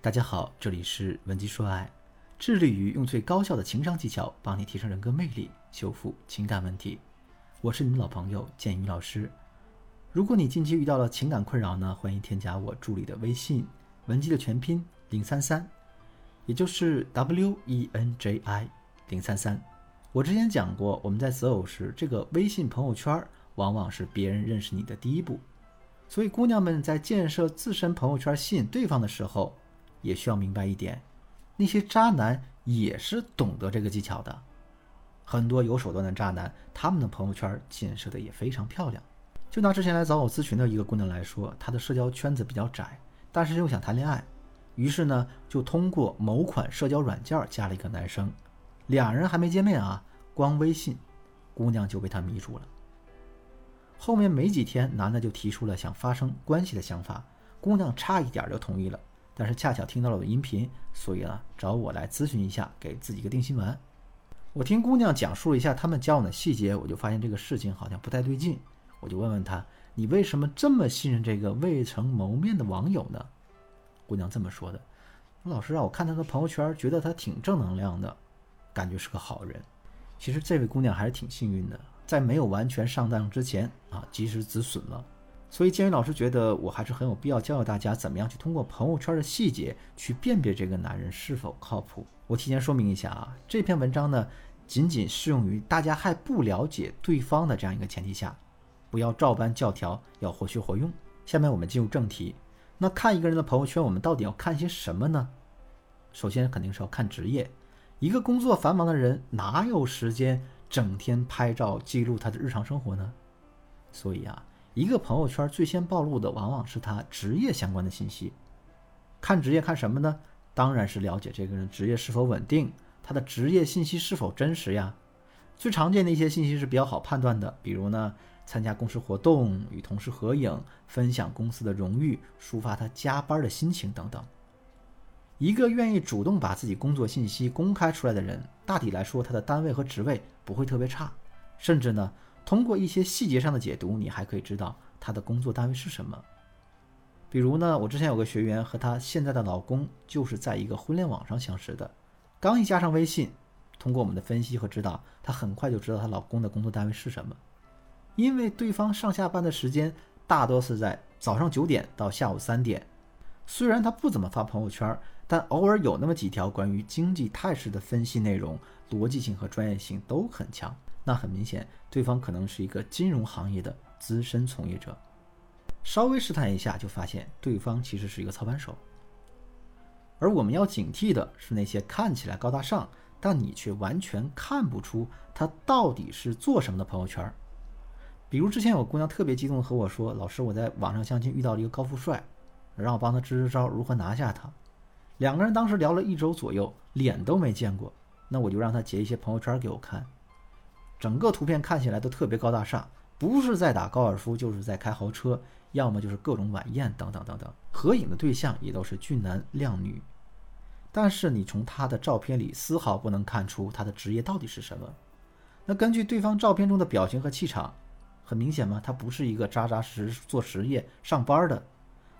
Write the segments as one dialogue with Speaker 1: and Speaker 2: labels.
Speaker 1: 大家好，这里是文姬说爱，致力于用最高效的情商技巧帮你提升人格魅力，修复情感问题。我是你的老朋友建宇老师。如果你近期遇到了情感困扰呢，欢迎添加我助理的微信文姬的全拼零三三，也就是 W E N J I 零三三。我之前讲过，我们在择偶时，这个微信朋友圈往往是别人认识你的第一步。所以，姑娘们在建设自身朋友圈吸引对方的时候，也需要明白一点：那些渣男也是懂得这个技巧的。很多有手段的渣男，他们的朋友圈建设的也非常漂亮。就拿之前来找我咨询的一个姑娘来说，她的社交圈子比较窄，但是又想谈恋爱，于是呢，就通过某款社交软件加了一个男生。俩人还没见面啊，光微信，姑娘就被他迷住了。后面没几天，男的就提出了想发生关系的想法，姑娘差一点就同意了。但是恰巧听到了我的音频，所以呢找我来咨询一下，给自己一个定心丸。我听姑娘讲述了一下他们交往的细节，我就发现这个事情好像不太对劲。我就问问她：“你为什么这么信任这个未曾谋面的网友呢？”姑娘这么说的：“老师啊，我看他的朋友圈，觉得他挺正能量的，感觉是个好人。其实这位姑娘还是挺幸运的。”在没有完全上当之前啊，及时止损了。所以建宇老师觉得我还是很有必要教教大家怎么样去通过朋友圈的细节去辨别这个男人是否靠谱。我提前说明一下啊，这篇文章呢仅仅适用于大家还不了解对方的这样一个前提下，不要照搬教条，要活学活用。下面我们进入正题。那看一个人的朋友圈，我们到底要看些什么呢？首先肯定是要看职业。一个工作繁忙的人哪有时间？整天拍照记录他的日常生活呢，所以啊，一个朋友圈最先暴露的往往是他职业相关的信息。看职业看什么呢？当然是了解这个人职业是否稳定，他的职业信息是否真实呀。最常见的一些信息是比较好判断的，比如呢，参加公司活动、与同事合影、分享公司的荣誉、抒发他加班的心情等等。一个愿意主动把自己工作信息公开出来的人，大体来说，他的单位和职位不会特别差，甚至呢，通过一些细节上的解读，你还可以知道他的工作单位是什么。比如呢，我之前有个学员和她现在的老公就是在一个婚恋网上相识的，刚一加上微信，通过我们的分析和指导，她很快就知道她老公的工作单位是什么，因为对方上下班的时间大多是在早上九点到下午三点，虽然他不怎么发朋友圈。但偶尔有那么几条关于经济态势的分析内容，逻辑性和专业性都很强。那很明显，对方可能是一个金融行业的资深从业者。稍微试探一下，就发现对方其实是一个操盘手。而我们要警惕的是那些看起来高大上，但你却完全看不出他到底是做什么的朋友圈。比如之前有姑娘特别激动的和我说：“老师，我在网上相亲遇到了一个高富帅，让我帮他支支招，如何拿下他。”两个人当时聊了一周左右，脸都没见过。那我就让他截一些朋友圈给我看，整个图片看起来都特别高大上，不是在打高尔夫，就是在开豪车，要么就是各种晚宴等等等等。合影的对象也都是俊男靓女，但是你从他的照片里丝毫不能看出他的职业到底是什么。那根据对方照片中的表情和气场，很明显嘛，他不是一个扎扎实实做实业上班的。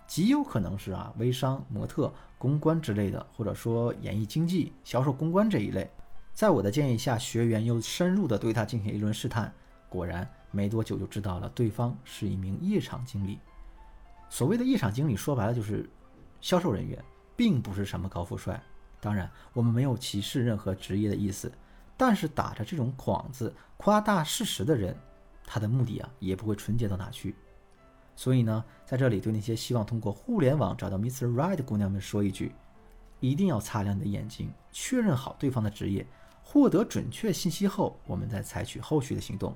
Speaker 1: 极有可能是啊，微商、模特、公关之类的，或者说演艺经济、销售公关这一类。在我的建议下，学员又深入的对他进行一轮试探，果然没多久就知道了，对方是一名夜场经理。所谓的夜场经理，说白了就是销售人员，并不是什么高富帅。当然，我们没有歧视任何职业的意思，但是打着这种幌子夸大事实的人，他的目的啊，也不会纯洁到哪去。所以呢，在这里对那些希望通过互联网找到 Mr. Right 的姑娘们说一句：一定要擦亮你的眼睛，确认好对方的职业，获得准确信息后，我们再采取后续的行动。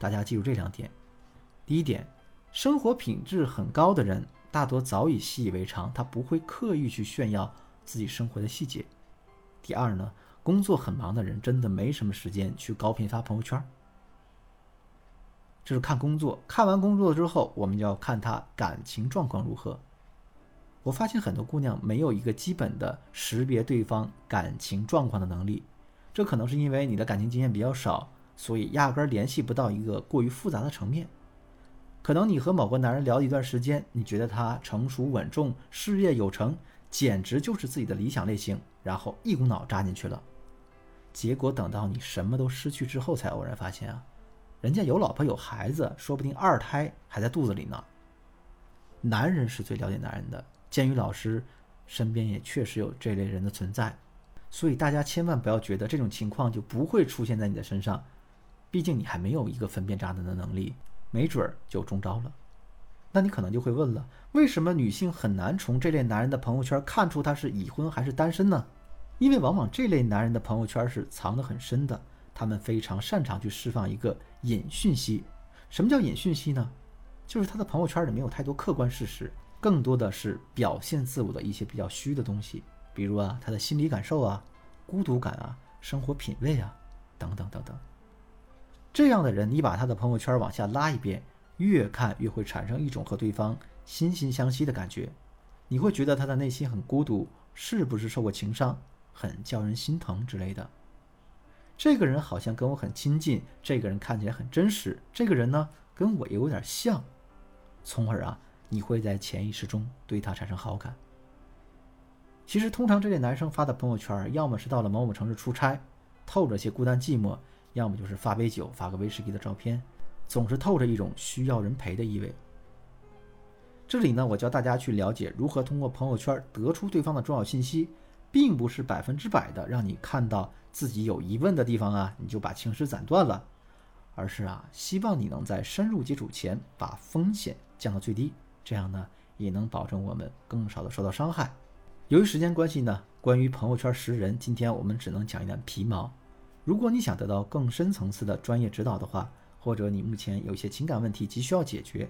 Speaker 1: 大家记住这两点：第一点，生活品质很高的人，大多早已习以为常，他不会刻意去炫耀自己生活的细节。第二呢，工作很忙的人，真的没什么时间去高频发朋友圈。这是看工作，看完工作之后，我们就要看他感情状况如何。我发现很多姑娘没有一个基本的识别对方感情状况的能力，这可能是因为你的感情经验比较少，所以压根儿联系不到一个过于复杂的层面。可能你和某个男人聊一段时间，你觉得他成熟稳重、事业有成、简直就是自己的理想类型，然后一股脑扎进去了。结果等到你什么都失去之后，才偶然发现啊，人家有老婆有孩子，说不定二胎还在肚子里呢。男人是最了解男人的，鉴于老师身边也确实有这类人的存在，所以大家千万不要觉得这种情况就不会出现在你的身上，毕竟你还没有一个分辨渣男的能力，没准儿就中招了。那你可能就会问了，为什么女性很难从这类男人的朋友圈看出他是已婚还是单身呢？因为往往这类男人的朋友圈是藏得很深的，他们非常擅长去释放一个隐讯息。什么叫隐讯息呢？就是他的朋友圈里没有太多客观事实，更多的是表现自我的一些比较虚的东西，比如啊他的心理感受啊、孤独感啊、生活品味啊等等等等。这样的人，你把他的朋友圈往下拉一遍。越看越会产生一种和对方惺惺相惜的感觉，你会觉得他的内心很孤独，是不是受过情伤，很叫人心疼之类的？这个人好像跟我很亲近，这个人看起来很真实，这个人呢跟我也有点像，从而啊，你会在潜意识中对他产生好感。其实，通常这类男生发的朋友圈，要么是到了某某城市出差，透着些孤单寂寞，要么就是发杯酒，发个威士忌的照片。总是透着一种需要人陪的意味。这里呢，我教大家去了解如何通过朋友圈得出对方的重要信息，并不是百分之百的让你看到自己有疑问的地方啊，你就把情诗斩断了，而是啊，希望你能在深入接触前把风险降到最低，这样呢，也能保证我们更少的受到伤害。由于时间关系呢，关于朋友圈识人，今天我们只能讲一点皮毛。如果你想得到更深层次的专业指导的话，或者你目前有一些情感问题急需要解决，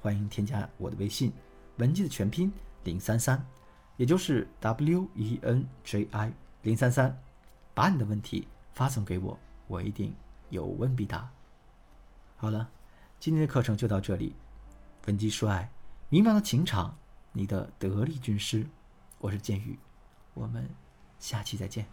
Speaker 1: 欢迎添加我的微信，文姬的全拼零三三，也就是 W E N J I 零三三，把你的问题发送给我，我一定有问必答。好了，今天的课程就到这里，文姬说爱，迷茫的情场，你的得力军师，我是剑宇，我们下期再见。